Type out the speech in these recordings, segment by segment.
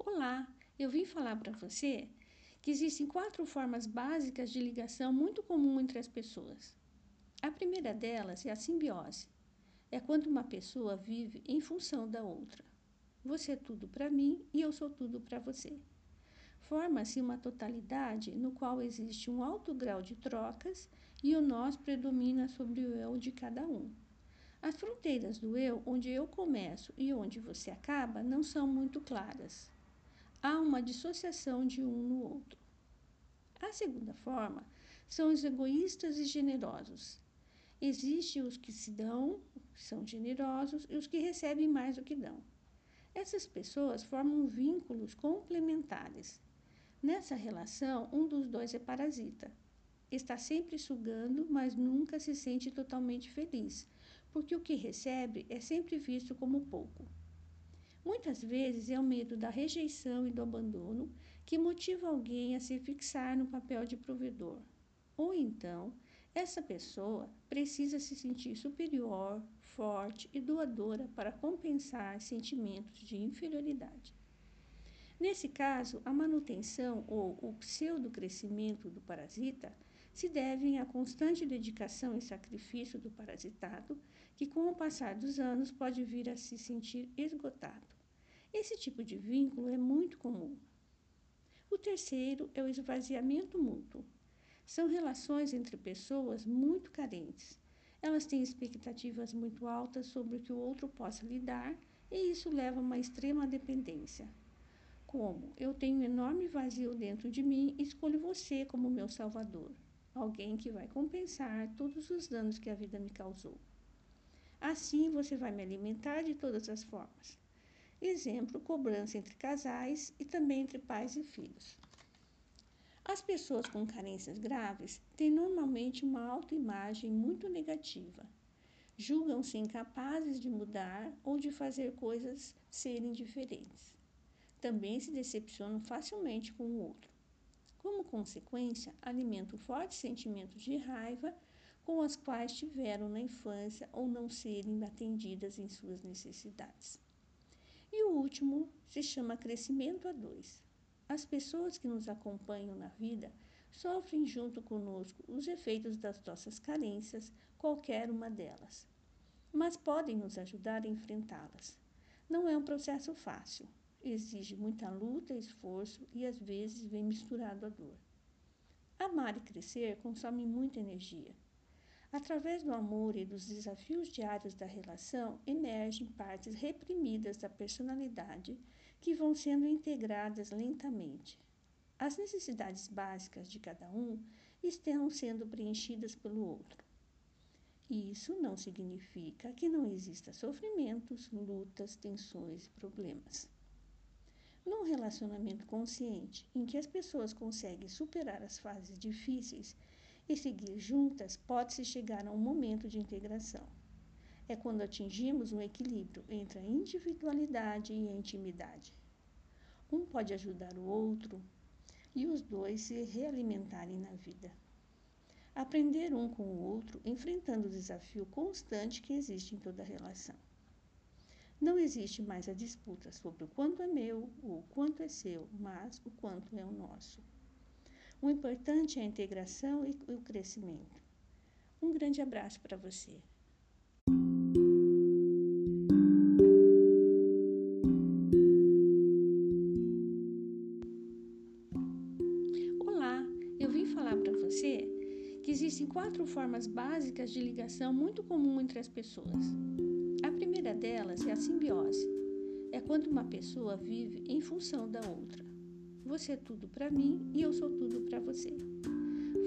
Olá, eu vim falar para você que existem quatro formas básicas de ligação muito comum entre as pessoas. A primeira delas é a simbiose. É quando uma pessoa vive em função da outra. Você é tudo para mim e eu sou tudo para você. Forma-se uma totalidade no qual existe um alto grau de trocas e o nós predomina sobre o eu de cada um. As fronteiras do eu, onde eu começo e onde você acaba, não são muito claras. Há uma dissociação de um no outro. A segunda forma são os egoístas e generosos. Existem os que se dão, são generosos, e os que recebem mais do que dão. Essas pessoas formam vínculos complementares. Nessa relação, um dos dois é parasita. Está sempre sugando, mas nunca se sente totalmente feliz, porque o que recebe é sempre visto como pouco. Muitas vezes é o medo da rejeição e do abandono que motiva alguém a se fixar no papel de provedor. Ou então, essa pessoa precisa se sentir superior, forte e doadora para compensar sentimentos de inferioridade. Nesse caso, a manutenção ou o pseudo-crescimento do parasita se devem à constante dedicação e sacrifício do parasitado, que com o passar dos anos pode vir a se sentir esgotado. Esse tipo de vínculo é muito comum. O terceiro é o esvaziamento mútuo. São relações entre pessoas muito carentes. Elas têm expectativas muito altas sobre o que o outro possa lhe dar, e isso leva a uma extrema dependência. Como eu tenho um enorme vazio dentro de mim, escolho você como meu salvador, alguém que vai compensar todos os danos que a vida me causou. Assim você vai me alimentar de todas as formas. Exemplo: cobrança entre casais e também entre pais e filhos. As pessoas com carências graves têm normalmente uma autoimagem muito negativa. Julgam-se incapazes de mudar ou de fazer coisas serem diferentes também se decepcionam facilmente com o outro. Como consequência, alimentam fortes sentimentos de raiva com as quais tiveram na infância ou não serem atendidas em suas necessidades. E o último se chama crescimento a dois. As pessoas que nos acompanham na vida sofrem junto conosco os efeitos das nossas carências, qualquer uma delas, mas podem nos ajudar a enfrentá-las. Não é um processo fácil, exige muita luta, esforço e às vezes vem misturado a dor. Amar e crescer consome muita energia. Através do amor e dos desafios diários da relação, emergem partes reprimidas da personalidade que vão sendo integradas lentamente. As necessidades básicas de cada um estão sendo preenchidas pelo outro. Isso não significa que não exista sofrimentos, lutas, tensões e problemas. Num relacionamento consciente, em que as pessoas conseguem superar as fases difíceis e seguir juntas, pode-se chegar a um momento de integração. É quando atingimos um equilíbrio entre a individualidade e a intimidade. Um pode ajudar o outro e os dois se realimentarem na vida. Aprender um com o outro, enfrentando o desafio constante que existe em toda relação. Não existe mais a disputa sobre o quanto é meu ou o quanto é seu, mas o quanto é o nosso. O importante é a integração e o crescimento. Um grande abraço para você. Olá, eu vim falar para você que existem quatro formas básicas de ligação muito comum entre as pessoas primeira delas é a simbiose. É quando uma pessoa vive em função da outra. Você é tudo para mim e eu sou tudo para você.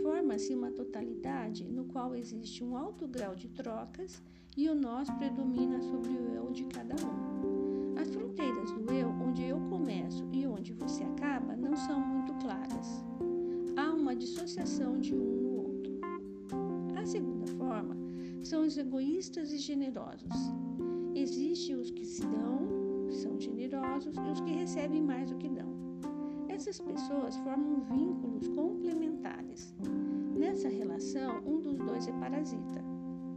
Forma-se uma totalidade no qual existe um alto grau de trocas e o nós predomina sobre o eu de cada um. As fronteiras do eu, onde eu começo e onde você acaba, não são muito claras. Há uma dissociação de um no outro. A segunda forma são os egoístas e generosos. Existem os que se dão, são generosos, e os que recebem mais do que dão. Essas pessoas formam vínculos complementares. Nessa relação, um dos dois é parasita.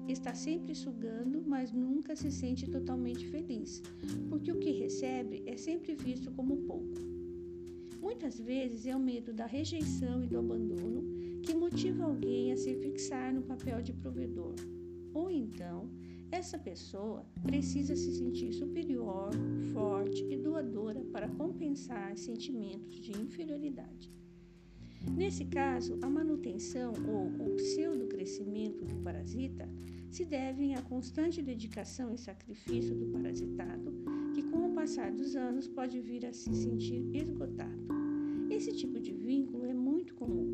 está sempre sugando, mas nunca se sente totalmente feliz, porque o que recebe é sempre visto como pouco. Muitas vezes é o medo da rejeição e do abandono que motiva alguém a se fixar no papel de provedor. Ou então, essa pessoa precisa se sentir superior, forte e doadora para compensar sentimentos de inferioridade. Nesse caso, a manutenção ou o pseudo-crescimento do parasita se devem à constante dedicação e sacrifício do parasitado, que com o passar dos anos pode vir a se sentir esgotado. Esse tipo de vínculo é muito comum.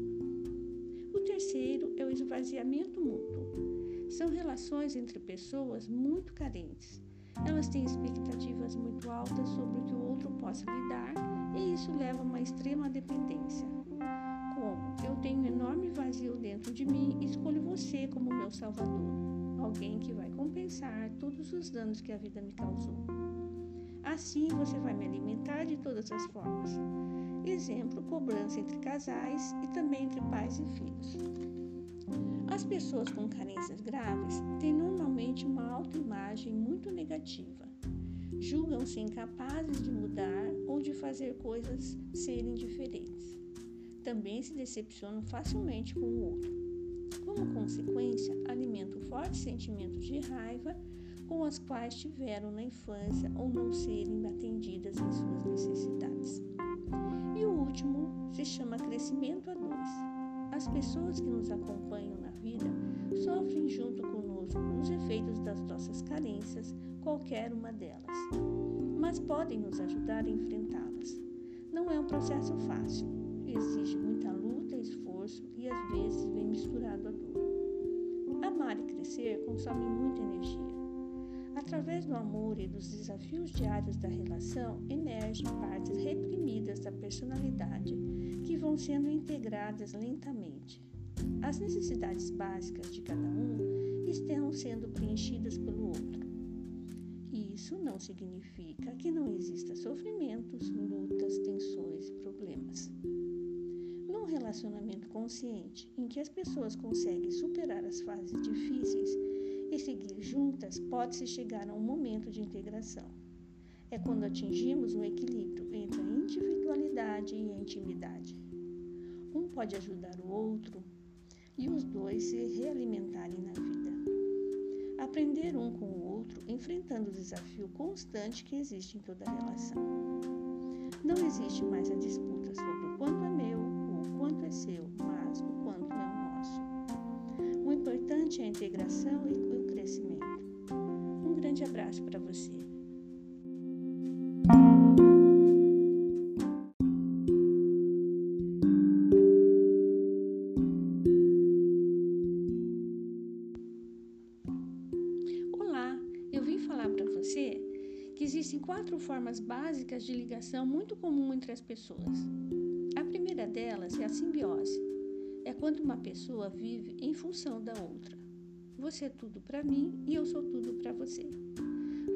O terceiro é o esvaziamento mútuo. São relações entre pessoas muito carentes. Elas têm expectativas muito altas sobre o que o outro possa lhe dar, e isso leva a uma extrema dependência eu tenho um enorme vazio dentro de mim escolho você como meu salvador, alguém que vai compensar todos os danos que a vida me causou. Assim você vai me alimentar de todas as formas. Exemplo, cobrança entre casais e também entre pais e filhos. As pessoas com carências graves têm normalmente uma autoimagem muito negativa. Julgam-se incapazes de mudar ou de fazer coisas serem diferentes também se decepcionam facilmente com o outro. Como consequência, alimentam fortes sentimentos de raiva com as quais tiveram na infância ou não serem atendidas em suas necessidades. E o último se chama crescimento. As pessoas que nos acompanham na vida sofrem junto conosco os efeitos das nossas carências, qualquer uma delas, mas podem nos ajudar a enfrentá-las. Não é um processo fácil, exige muita luta esforço e às vezes vem misturado a dor. Amar e crescer consome muita energia. Através do amor e dos desafios diários da relação, emergem partes reprimidas da personalidade vão sendo integradas lentamente. As necessidades básicas de cada um estão sendo preenchidas pelo outro. Isso não significa que não exista sofrimentos, lutas, tensões e problemas relacionamento consciente em que as pessoas conseguem superar as fases difíceis e seguir juntas, pode-se chegar a um momento de integração. É quando atingimos um equilíbrio entre a individualidade e a intimidade. Pode ajudar o outro e os dois se realimentarem na vida. Aprender um com o outro, enfrentando o desafio constante que existe em toda relação. Não existe mais a disputa sobre o quanto é meu quanto é seu, mas o quanto é o nosso. O importante é a integração e o crescimento. Um grande abraço para você. Quatro formas básicas de ligação muito comum entre as pessoas primeira delas é a simbiose. É quando uma pessoa vive em função da outra. Você é tudo para mim e eu sou tudo para você.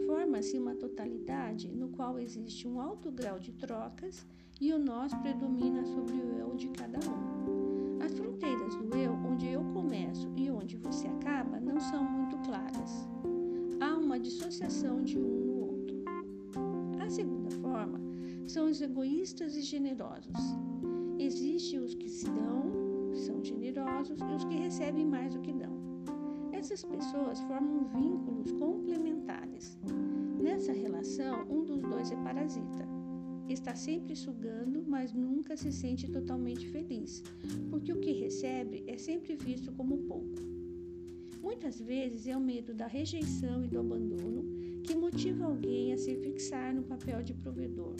Forma-se uma totalidade no qual existe um alto grau de trocas e o nós predomina sobre o eu de cada um. Egoístas e generosos. Existem os que se dão, são generosos, e os que recebem mais do que dão. Essas pessoas formam vínculos complementares. Nessa relação, um dos dois é parasita. Está sempre sugando, mas nunca se sente totalmente feliz, porque o que recebe é sempre visto como pouco. Muitas vezes é o medo da rejeição e do abandono que motiva alguém a se fixar no papel de provedor.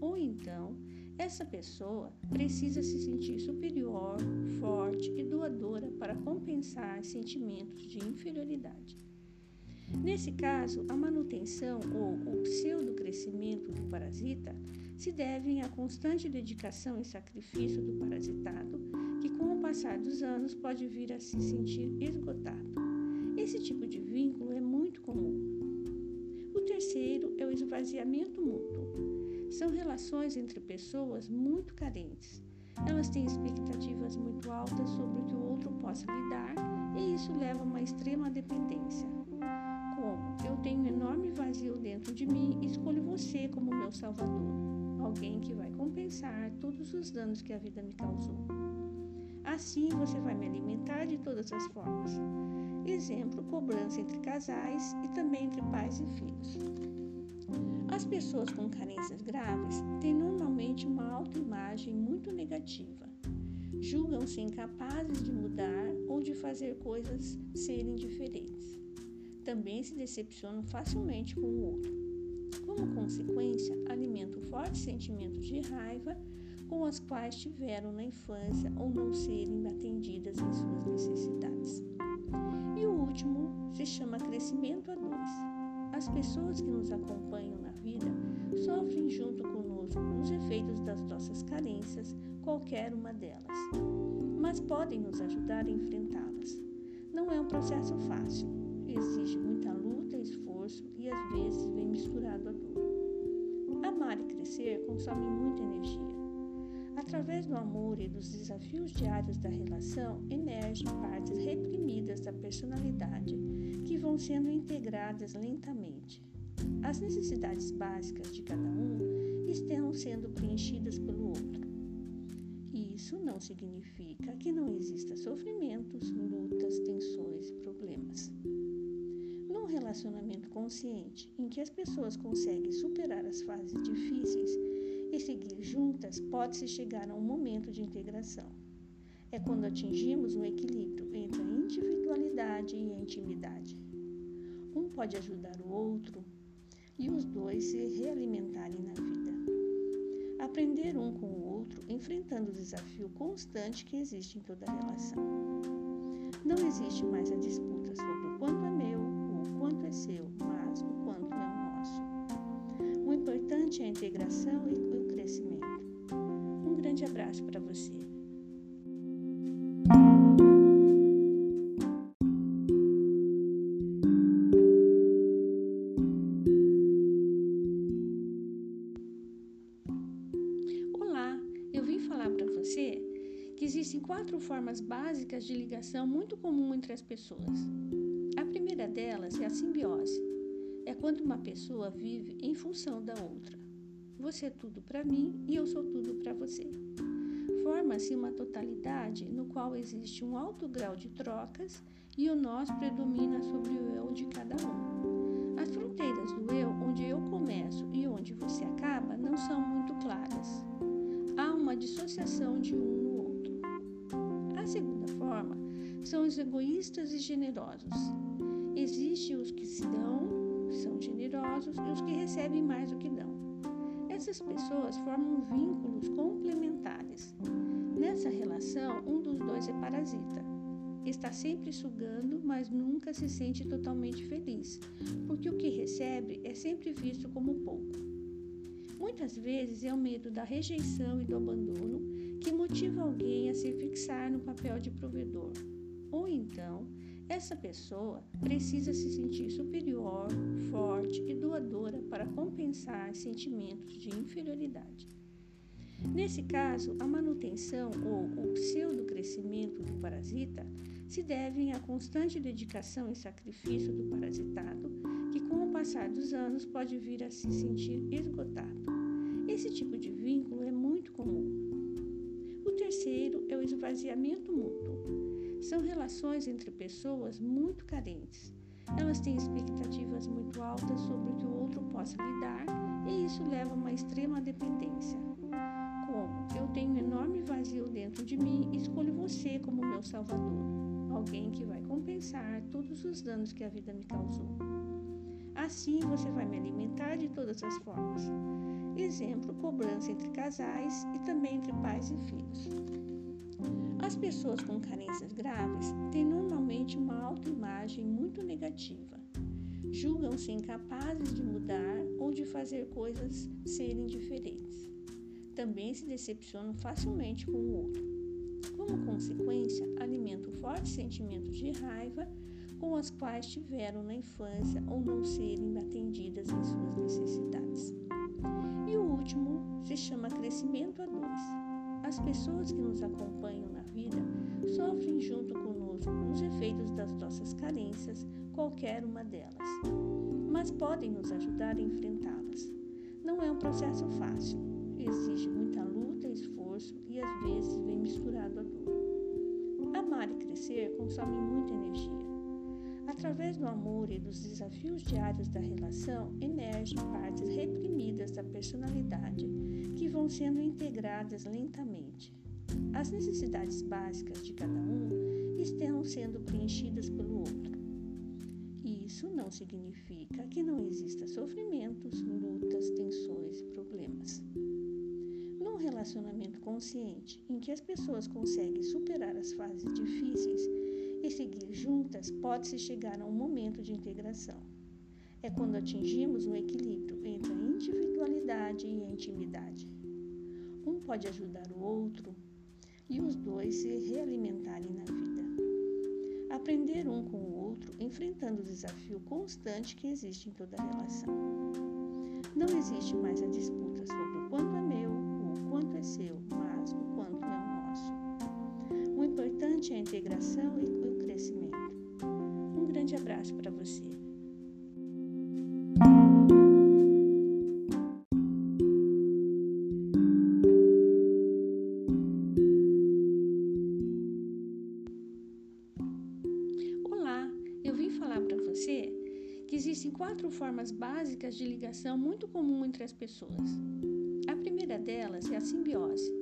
Ou então, essa pessoa precisa se sentir superior, forte e doadora para compensar sentimentos de inferioridade. Nesse caso, a manutenção ou o pseudo-crescimento do parasita se devem à constante dedicação e sacrifício do parasitado, que com o passar dos anos pode vir a se sentir esgotado. Esse tipo de vínculo é muito comum. O terceiro é o esvaziamento mútuo são relações entre pessoas muito carentes. Elas têm expectativas muito altas sobre o que o outro possa lhe dar e isso leva a uma extrema dependência. Como eu tenho um enorme vazio dentro de mim, escolho você como meu salvador, alguém que vai compensar todos os danos que a vida me causou. Assim você vai me alimentar de todas as formas. Exemplo, cobrança entre casais e também entre pais e filhos. As pessoas com carências graves têm normalmente uma autoimagem muito negativa. Julgam-se incapazes de mudar ou de fazer coisas serem diferentes. Também se decepcionam facilmente com o outro. Como consequência, alimentam fortes sentimentos de raiva com as quais tiveram na infância ou não serem atendidas em suas necessidades. E o último se chama crescimento. As pessoas que nos acompanham na vida sofrem junto conosco os efeitos das nossas carências, qualquer uma delas, mas podem nos ajudar a enfrentá-las. Não é um processo fácil, exige muita luta, esforço e às vezes vem misturado a dor. Amar e crescer consome muita energia Através do amor e dos desafios diários da relação, emergem partes reprimidas da personalidade vão sendo integradas lentamente. As necessidades básicas de cada um estão sendo preenchidas pelo outro. Isso não significa que não exista sofrimentos, lutas, tensões e problemas. Num relacionamento consciente em que as pessoas conseguem superar as fases difíceis, e seguir juntas, pode-se chegar a um momento de integração. É quando atingimos um equilíbrio entre a individualidade e a intimidade. Pode ajudar o outro e os dois se realimentarem na vida. Aprender um com o outro, enfrentando o desafio constante que existe em toda relação. Não existe mais a disputa sobre o quanto é meu ou o quanto é seu, mas o quanto é o nosso. O importante é a integração e crescimento. Um grande abraço para você. Básicas de ligação muito comum entre as pessoas. A primeira delas é a simbiose. É quando uma pessoa vive em função da outra. Você é tudo para mim e eu sou tudo para você. Forma-se uma totalidade no qual existe um alto grau de trocas e o nós predomina sobre o eu de cada um. As fronteiras do eu, onde eu começo e onde você acaba, não são muito claras. Há uma dissociação de um segunda forma são os egoístas e generosos. Existem os que se dão, são generosos, e os que recebem mais do que dão. Essas pessoas formam vínculos complementares. Nessa relação, um dos dois é parasita. Está sempre sugando, mas nunca se sente totalmente feliz, porque o que recebe é sempre visto como pouco. Muitas vezes é o medo da rejeição e do abandono que motiva alguém a se fixar no papel de provedor. Ou então, essa pessoa precisa se sentir superior, forte e doadora para compensar sentimentos de inferioridade. Nesse caso, a manutenção ou o pseudo-crescimento do parasita se devem à constante dedicação e sacrifício do parasitado, que com o passar dos anos pode vir a se sentir esgotado. Esse tipo de vínculo esvaziamento mútuo. São relações entre pessoas muito carentes. Elas têm expectativas muito altas sobre o que o outro possa lhe dar e isso leva a uma extrema dependência. Como eu tenho um enorme vazio dentro de mim, escolho você como meu salvador, alguém que vai compensar todos os danos que a vida me causou. Assim você vai me alimentar de todas as formas. Exemplo, cobrança entre casais e também entre pais e filhos. As pessoas com carências graves têm normalmente uma autoimagem muito negativa. Julgam-se incapazes de mudar ou de fazer coisas serem diferentes. Também se decepcionam facilmente com o outro. Como consequência, alimentam fortes sentimentos de raiva com as quais tiveram na infância ou não serem atendidas em suas necessidades. E o último se chama crescimento a dois As pessoas que nos acompanham na vida sofrem junto conosco os efeitos das nossas carências, qualquer uma delas, mas podem nos ajudar a enfrentá-las. Não é um processo fácil, exige muita luta, esforço e às vezes vem misturado a dor. Amar e crescer consome muita energia. Através do amor e dos desafios diários da relação, emergem partes reprimidas da personalidade vão sendo integradas lentamente. As necessidades básicas de cada um estão sendo preenchidas pelo outro. Isso não significa que não exista sofrimentos, lutas, tensões e problemas. Num relacionamento consciente em que as pessoas conseguem superar as fases difíceis e seguir juntas, pode-se chegar a um momento de integração. É quando atingimos um equilíbrio entre a individualidade e a intimidade. Pode ajudar o outro e os dois se realimentarem na vida. Aprender um com o outro, enfrentando o desafio constante que existe em toda relação. Não existe mais a disputa sobre o quanto é meu ou o quanto é seu, mas o quanto é o nosso. O importante é a integração e o crescimento. Um grande abraço para você. De ligação muito comum entre as pessoas. A primeira delas é a simbiose.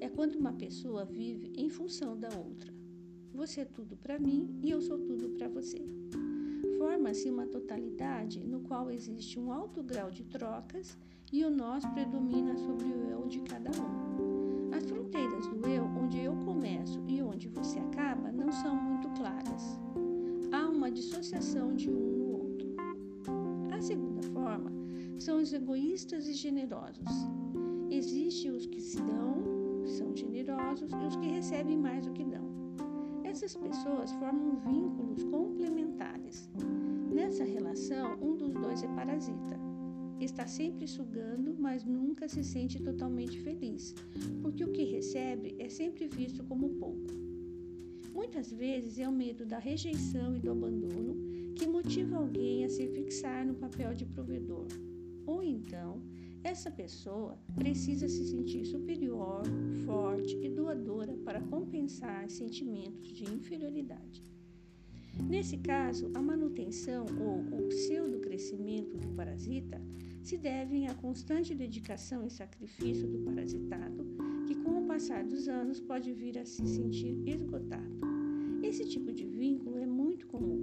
É quando uma pessoa vive em função da outra. Você é tudo para mim e eu sou tudo para você. Forma-se uma totalidade no qual existe um alto grau de trocas e o nós predomina sobre o eu de cada um. As fronteiras do eu, onde eu começo e onde você acaba, não são muito claras. Há uma dissociação de um são os egoístas e generosos. Existem os que se dão, são generosos, e os que recebem mais do que dão. Essas pessoas formam vínculos complementares. Nessa relação, um dos dois é parasita. Está sempre sugando, mas nunca se sente totalmente feliz, porque o que recebe é sempre visto como pouco. Muitas vezes é o medo da rejeição e do abandono que motiva alguém a se fixar no papel de provedor. Ou então, essa pessoa precisa se sentir superior, forte e doadora para compensar sentimentos de inferioridade. Nesse caso, a manutenção ou o pseudo-crescimento do parasita se devem à constante dedicação e sacrifício do parasitado, que com o passar dos anos pode vir a se sentir esgotado. Esse tipo de vínculo é muito comum.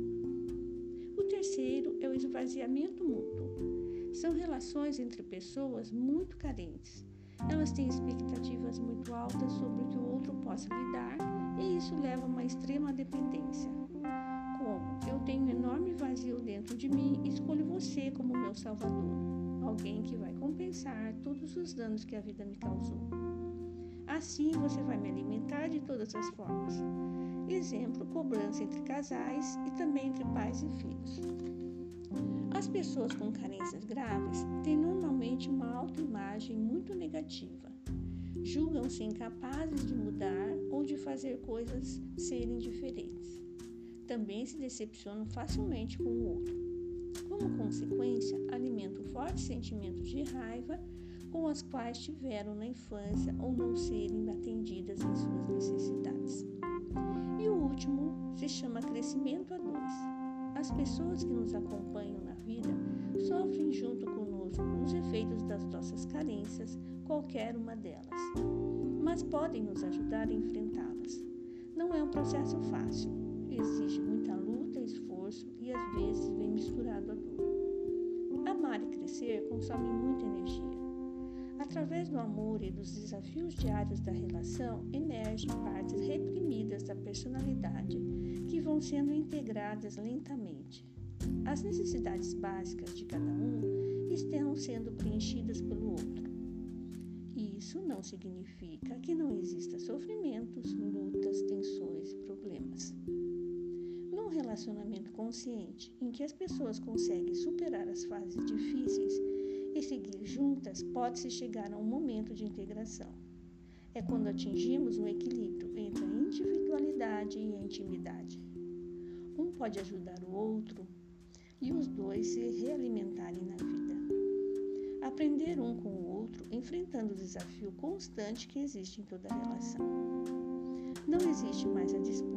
O terceiro é o esvaziamento mútuo. São relações entre pessoas muito carentes. Elas têm expectativas muito altas sobre o que o outro possa lhe dar e isso leva a uma extrema dependência. Como eu tenho um enorme vazio dentro de mim, escolho você como meu salvador, alguém que vai compensar todos os danos que a vida me causou. Assim você vai me alimentar de todas as formas. Exemplo, cobrança entre casais e também entre pais e filhos. As pessoas com carências graves têm normalmente uma autoimagem muito negativa. Julgam-se incapazes de mudar ou de fazer coisas serem diferentes. Também se decepcionam facilmente com o outro. Como consequência, alimentam fortes sentimentos de raiva com as quais tiveram na infância ou não serem atendidas em suas necessidades. E o último se chama crescimento a dois as pessoas que nos acompanham na vida sofrem junto conosco os efeitos das nossas carências, qualquer uma delas, mas podem nos ajudar a enfrentá-las. Não é um processo fácil, exige muita luta, esforço e às vezes vem misturado a dor. Amar e crescer consome muita energia. Através do amor e dos desafios diários da relação, emergem partes reprimidas da personalidade que vão sendo integradas lentamente. As necessidades básicas de cada um estão sendo preenchidas pelo outro. Isso não significa que não exista sofrimentos, lutas, tensões e problemas. Num relacionamento consciente em que as pessoas conseguem superar as fases difíceis e seguir juntas, pode-se chegar a um momento de integração. é quando atingimos um equilíbrio entre a individualidade e a intimidade. Um pode ajudar o outro e os dois se realimentarem na vida. Aprender um com o outro, enfrentando o desafio constante que existe em toda relação. Não existe mais a disputa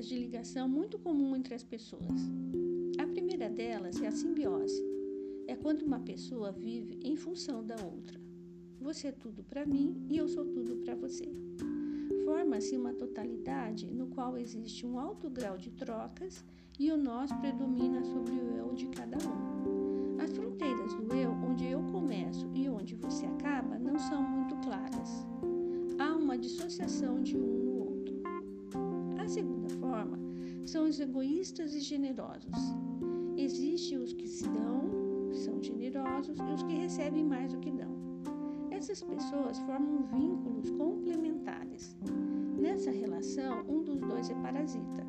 básicas de ligação muito comum entre as pessoas. A primeira delas é a simbiose. É quando uma pessoa vive em função da outra. Você é tudo para mim e eu sou tudo para você. Forma-se uma totalidade no qual existe um alto grau de trocas e o nós predomina sobre o eu de cada um. As fronteiras do eu, onde eu começo e onde você acaba, não são muito claras há uma dissociação de um egoístas e generosos. Existem os que se dão, são generosos, e os que recebem mais do que dão. Essas pessoas formam vínculos complementares. Nessa relação, um dos dois é parasita.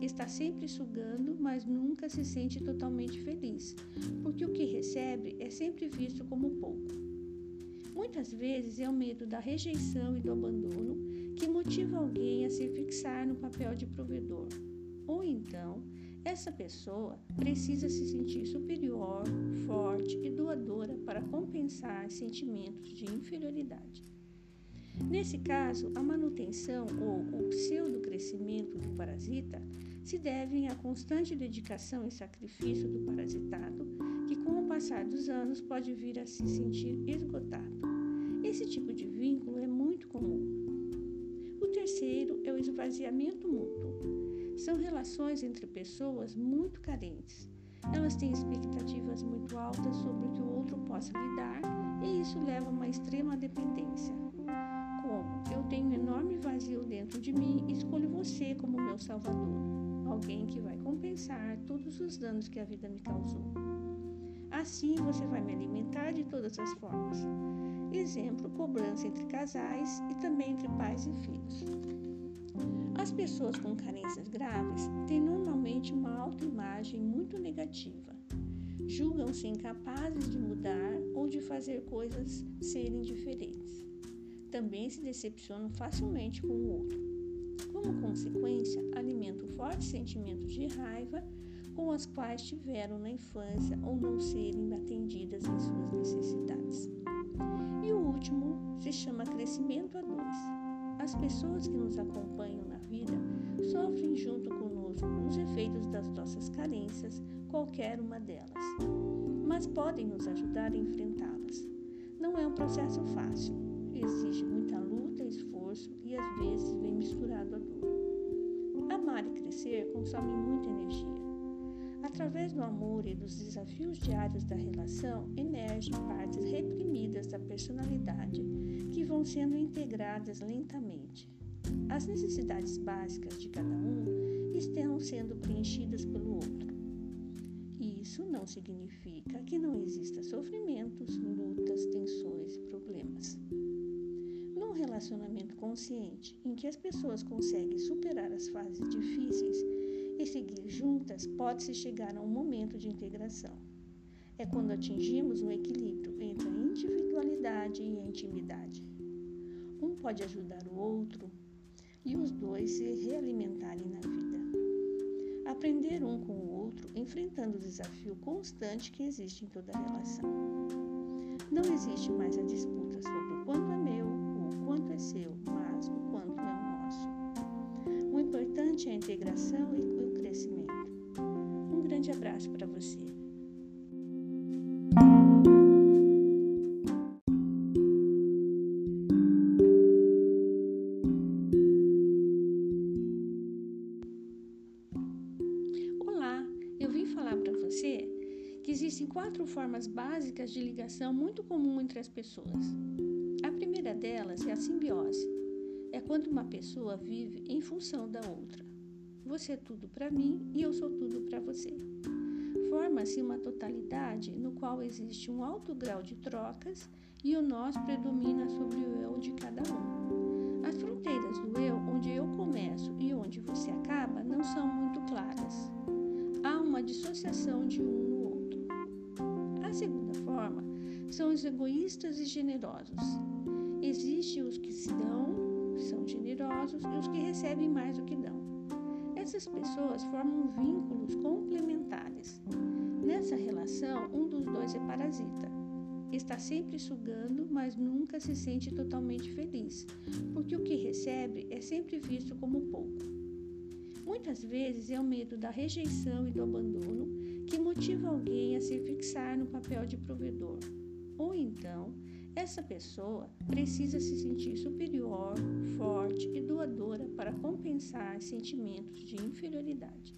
Está sempre sugando, mas nunca se sente totalmente feliz, porque o que recebe é sempre visto como pouco. Muitas vezes é o medo da rejeição e do abandono que motiva alguém a se fixar no papel de provedor. Ou então, essa pessoa precisa se sentir superior, forte e doadora para compensar sentimentos de inferioridade. Nesse caso, a manutenção ou o pseudo-crescimento do parasita se devem à constante dedicação e sacrifício do parasitado, que com o passar dos anos pode vir a se sentir esgotado. Esse tipo de vínculo é muito comum. O terceiro é o esvaziamento mútuo. São relações entre pessoas muito carentes. Elas têm expectativas muito altas sobre o que o outro possa lhe dar e isso leva a uma extrema dependência. Como eu tenho um enorme vazio dentro de mim, escolho você como meu salvador, alguém que vai compensar todos os danos que a vida me causou. Assim você vai me alimentar de todas as formas. Exemplo, cobrança entre casais e também entre pais e filhos. As pessoas com carências graves têm normalmente uma autoimagem muito negativa. Julgam-se incapazes de mudar ou de fazer coisas serem diferentes. Também se decepcionam facilmente com o outro. Como consequência, alimentam fortes sentimentos de raiva com as quais tiveram na infância ou não serem atendidas em suas necessidades. E o último se chama crescimento a dois. As pessoas que nos acompanham na vida sofrem junto conosco os efeitos das nossas carências, qualquer uma delas, mas podem nos ajudar a enfrentá-las. Não é um processo fácil, exige muita luta, esforço e às vezes vem misturado a dor. Amar e crescer consome muita energia Através do amor e dos desafios diários da relação, emergem partes reprimidas da personalidade que vão sendo integradas lentamente. As necessidades básicas de cada um estão sendo preenchidas pelo outro. Isso não significa que não exista sofrimentos, lutas, tensões e problemas. Num relacionamento consciente, em que as pessoas conseguem superar as fases difíceis e seguir juntas, pode-se chegar a um momento de integração. É quando atingimos um equilíbrio entre a individualidade e a intimidade. Um pode ajudar o outro e os dois se realimentarem na vida. Aprender um com o outro, enfrentando o desafio constante que existe em toda relação. Não existe mais a disputa sobre o quanto é meu ou o quanto é seu, mas o quanto é nosso. O importante é a integração e abraço para você. Olá, eu vim falar para você que existem quatro formas básicas de ligação muito comum entre as pessoas. A primeira delas é a simbiose. É quando uma pessoa vive em função da outra. Você é tudo para mim e eu sou tudo para você. Forma-se uma totalidade no qual existe um alto grau de trocas e o nós predomina sobre o eu de cada um. As fronteiras do eu, onde eu começo e onde você acaba, não são muito claras. Há uma dissociação de um no outro. A segunda forma são os egoístas e generosos. Existem os que se dão, são generosos, e os que recebem mais do que dão. Essas pessoas formam vínculos complementares. Nessa relação, um dos dois é parasita está sempre sugando, mas nunca se sente totalmente feliz, porque o que recebe é sempre visto como pouco. Muitas vezes é o medo da rejeição e do abandono que motiva alguém a se fixar no papel de provedor. Ou então, essa pessoa precisa se sentir superior, forte e doadora para compensar sentimentos de inferioridade.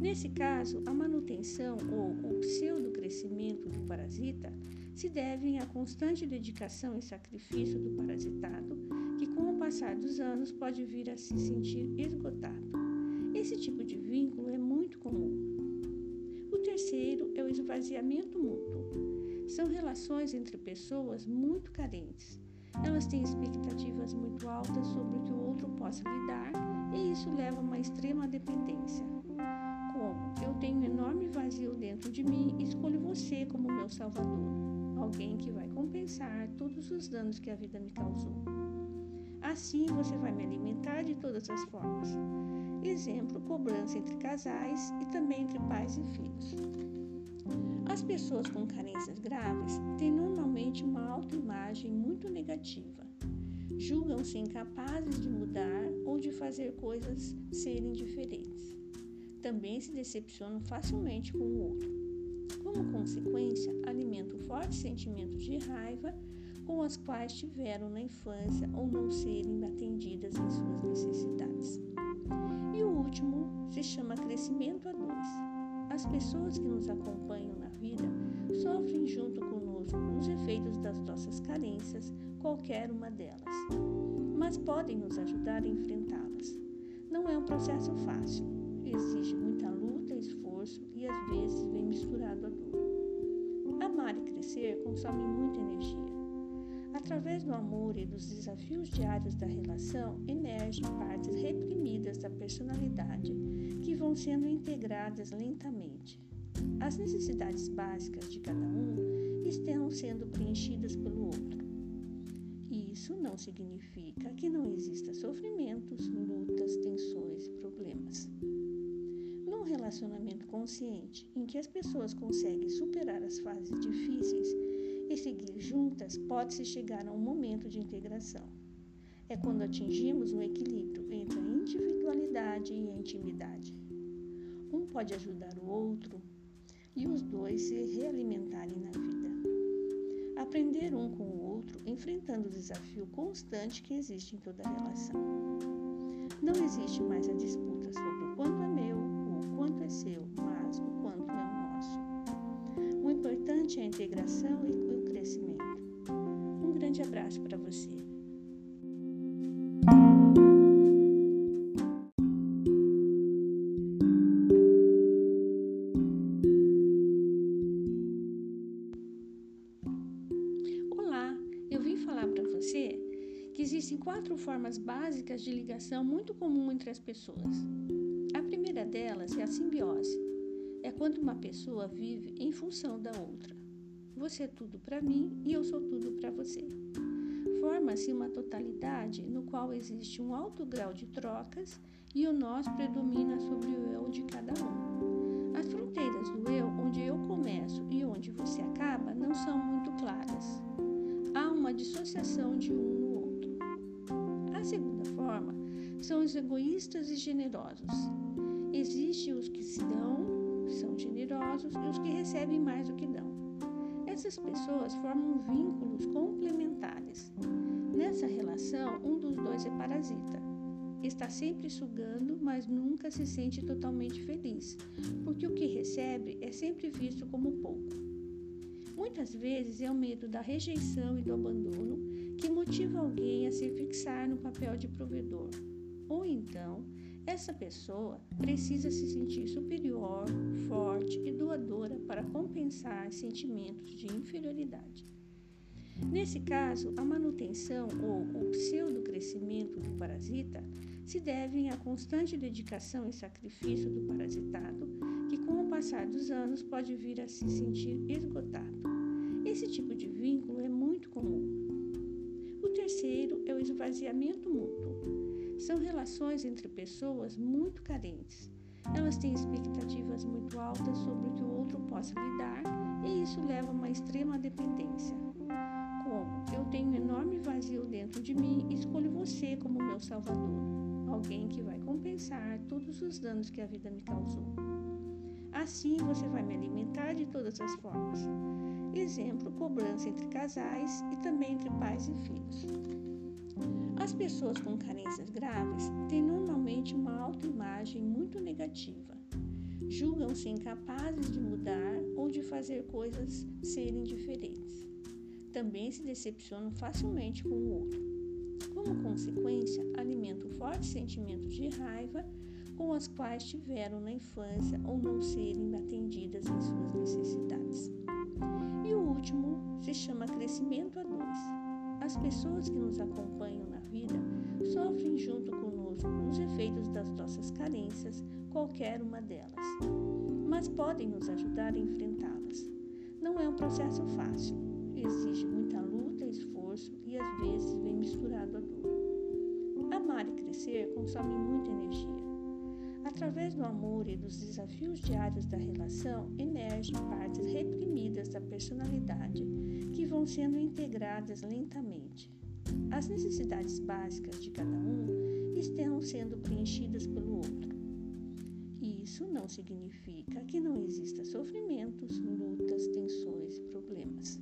Nesse caso, a manutenção ou o pseudo-crescimento do parasita se devem à constante dedicação e sacrifício do parasitado, que com o passar dos anos pode vir a se sentir esgotado. Esse tipo de vínculo é muito comum. O terceiro é o esvaziamento mútuo. São relações entre pessoas muito carentes. Elas têm expectativas muito altas sobre o que o outro possa lhe dar e isso leva a uma extrema dependência. Como eu tenho um enorme vazio dentro de mim, escolho você como meu salvador alguém que vai compensar todos os danos que a vida me causou. Assim você vai me alimentar de todas as formas. Exemplo, cobrança entre casais e também entre pais e filhos. As pessoas com carências graves têm normalmente uma autoimagem muito negativa. Julgam-se incapazes de mudar ou de fazer coisas serem diferentes. Também se decepcionam facilmente com o outro como consequência, alimentam fortes sentimentos de raiva com as quais tiveram na infância ou não serem atendidas em suas necessidades. E o último se chama crescimento a dois. As pessoas que nos acompanham na vida sofrem junto conosco os efeitos das nossas carências, qualquer uma delas, mas podem nos ajudar a enfrentá-las. Não é um processo fácil, exige muita luta, esforço e às vezes vem misturado a dor. Amar e crescer consome muita energia. Através do amor e dos desafios diários da relação, emergem partes reprimidas da personalidade sendo integradas lentamente. As necessidades básicas de cada um estão sendo preenchidas pelo outro. Isso não significa que não exista sofrimentos, lutas, tensões e problemas relacionamento consciente em que as pessoas conseguem superar as fases difíceis e seguir juntas, pode-se chegar a um momento de integração. É quando atingimos um equilíbrio entre a individualidade e a intimidade. Um pode ajudar o outro e os dois se realimentarem na vida. Aprender um com o outro, enfrentando o desafio constante que existe em toda relação. Não existe mais a disputa sobre o quanto é meu quanto é seu, mas o quanto é o nosso. O importante é a integração e o crescimento. Um grande abraço para você. Existem quatro formas básicas de ligação muito comum entre as pessoas primeira delas é a simbiose. É quando uma pessoa vive em função da outra. Você é tudo para mim e eu sou tudo para você. Forma-se uma totalidade no qual existe um alto grau de trocas e o nós predomina sobre o eu de cada um. São os egoístas e generosos. Existem os que se dão, são generosos, e os que recebem mais do que dão. Essas pessoas formam vínculos complementares. Nessa relação, um dos dois é parasita. Está sempre sugando, mas nunca se sente totalmente feliz, porque o que recebe é sempre visto como pouco. Muitas vezes é o medo da rejeição e do abandono que motiva alguém a se fixar no papel de provedor. Ou então, essa pessoa precisa se sentir superior, forte e doadora para compensar sentimentos de inferioridade. Nesse caso, a manutenção ou o pseudo-crescimento do parasita se devem à constante dedicação e sacrifício do parasitado, que com o passar dos anos pode vir a se sentir esgotado. Esse tipo de vínculo é muito comum. O terceiro é o esvaziamento mútuo. São relações entre pessoas muito carentes. Elas têm expectativas muito altas sobre o que o outro possa lhe dar e isso leva a uma extrema dependência. Como eu tenho um enorme vazio dentro de mim, escolho você como meu salvador alguém que vai compensar todos os danos que a vida me causou. Assim você vai me alimentar de todas as formas. Exemplo, cobrança entre casais e também entre pais e filhos. As pessoas com carências graves têm normalmente uma autoimagem muito negativa. Julgam-se incapazes de mudar ou de fazer coisas serem diferentes. Também se decepcionam facilmente com o outro como consequência, alimentam fortes sentimentos de raiva com as quais tiveram na infância ou não serem atendidas em suas necessidades. E o último se chama crescimento a dois. As pessoas que nos acompanham na vida sofrem junto conosco os efeitos das nossas carências, qualquer uma delas, mas podem nos ajudar a enfrentá-las. Não é um processo fácil, exige muita luta, esforço e às vezes vem misturado a dor. Amar e crescer consome muita energia. Através do amor e dos desafios diários da relação, emergem partes reprimidas da personalidade que vão sendo integradas lentamente. As necessidades básicas de cada um estão sendo preenchidas pelo outro. Isso não significa que não exista sofrimentos, lutas, tensões e problemas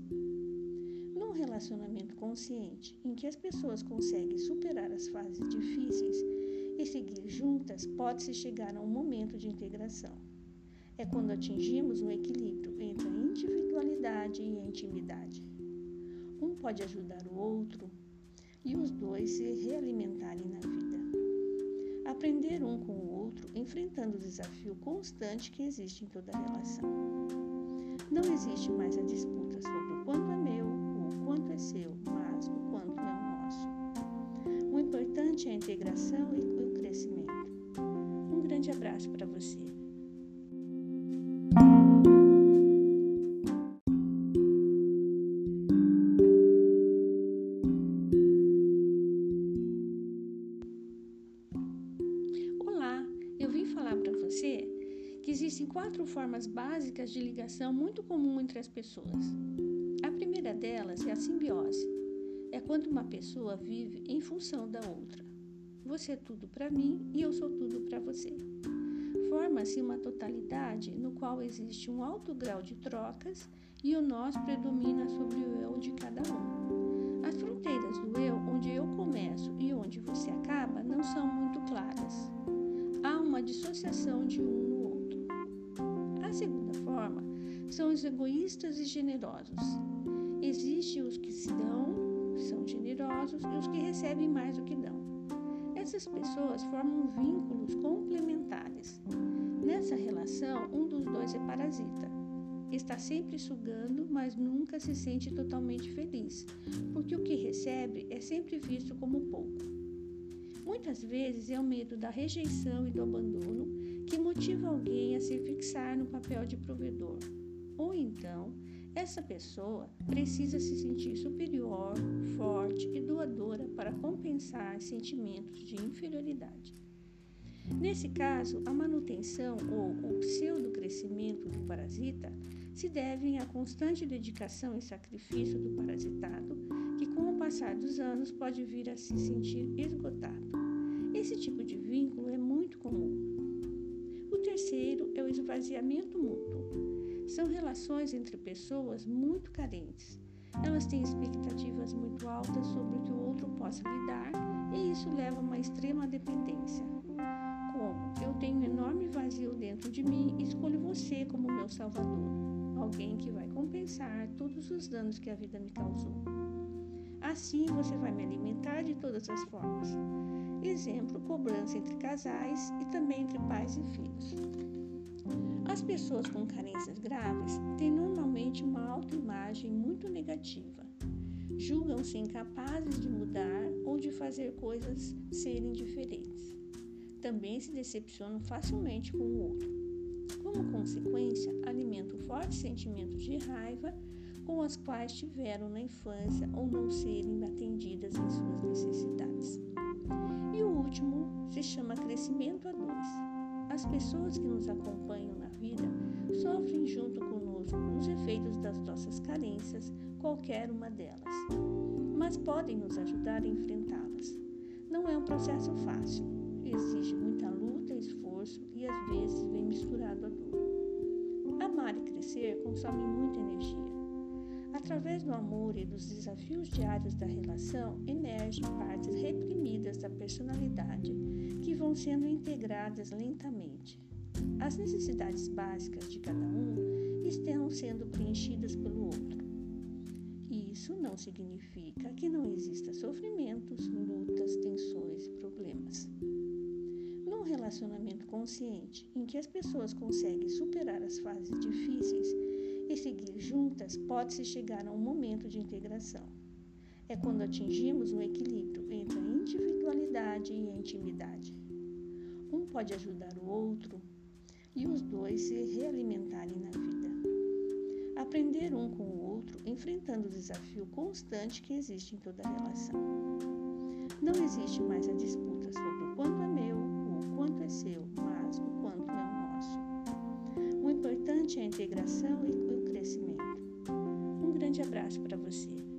relacionamento consciente em que as pessoas conseguem superar as fases difíceis e seguir juntas, pode-se chegar a um momento de integração. É quando atingimos um equilíbrio entre a individualidade e a intimidade. Um pode ajudar o outro e os dois se realimentarem na vida. Aprender um com o outro, enfrentando o desafio constante que existe em toda relação. Não existe mais a disputa sobre o quanto é meu quanto é seu, mas o quanto é o nosso. O importante é a integração e o grande abraço para você. Olá, eu vim falar para você que existem quatro formas básicas de ligação muito comum entre as pessoas primeira delas é a simbiose. É quando uma pessoa vive em função da outra. Você é tudo para mim e eu sou tudo para você. Forma-se uma totalidade no qual existe um alto grau de trocas e o nós predomina sobre o eu de cada um. As fronteiras do eu, onde eu começo e onde você acaba, não são muito claras. Há uma dissociação de um no outro. A segunda forma são os egoístas e generosos. Existem os que se dão, são generosos, e os que recebem mais do que dão. Essas pessoas formam vínculos complementares. Nessa relação, um dos dois é parasita. Está sempre sugando, mas nunca se sente totalmente feliz, porque o que recebe é sempre visto como pouco. Muitas vezes é o medo da rejeição e do abandono que motiva alguém a se fixar no papel de provedor. Ou então, essa pessoa precisa se sentir superior, forte e doadora para compensar sentimentos de inferioridade. Nesse caso, a manutenção ou o pseudo-crescimento do parasita se devem à constante dedicação e sacrifício do parasitado, que com o passar dos anos pode vir a se sentir esgotado. Esse tipo de vínculo é muito comum. O terceiro é o esvaziamento mútuo. São relações entre pessoas muito carentes. Elas têm expectativas muito altas sobre o que o outro possa lhe dar e isso leva a uma extrema dependência. Como eu tenho um enorme vazio dentro de mim, escolho você como meu salvador, alguém que vai compensar todos os danos que a vida me causou. Assim você vai me alimentar de todas as formas. Exemplo, cobrança entre casais e também entre pais e filhos. As pessoas com carências graves têm normalmente uma autoimagem muito negativa. Julgam-se incapazes de mudar ou de fazer coisas serem diferentes. Também se decepcionam facilmente com o outro. Como consequência, alimentam fortes sentimentos de raiva com as quais tiveram na infância ou não serem atendidas em suas necessidades. E o último se chama crescimento. As pessoas que nos acompanham na vida sofrem junto conosco os efeitos das nossas carências, qualquer uma delas, mas podem nos ajudar a enfrentá-las. Não é um processo fácil, exige muita luta, esforço e às vezes vem misturado a dor. Amar e crescer consome muita energia. Através do amor e dos desafios diários da relação, emergem partes reprimidas da personalidade que vão sendo integradas lentamente. As necessidades básicas de cada um estão sendo preenchidas pelo outro. Isso não significa que não exista sofrimentos, lutas, tensões e problemas. Num relacionamento consciente, em que as pessoas conseguem superar as fases difíceis, e seguir juntas, pode-se chegar a um momento de integração. É quando atingimos um equilíbrio entre a individualidade e a intimidade. Um pode ajudar o outro e os dois se realimentarem na vida. Aprender um com o outro, enfrentando o desafio constante que existe em toda relação. Não existe mais a disputa sobre o quanto é meu ou o quanto é seu, mas o quanto é o nosso. O importante é a integração e abraço para você.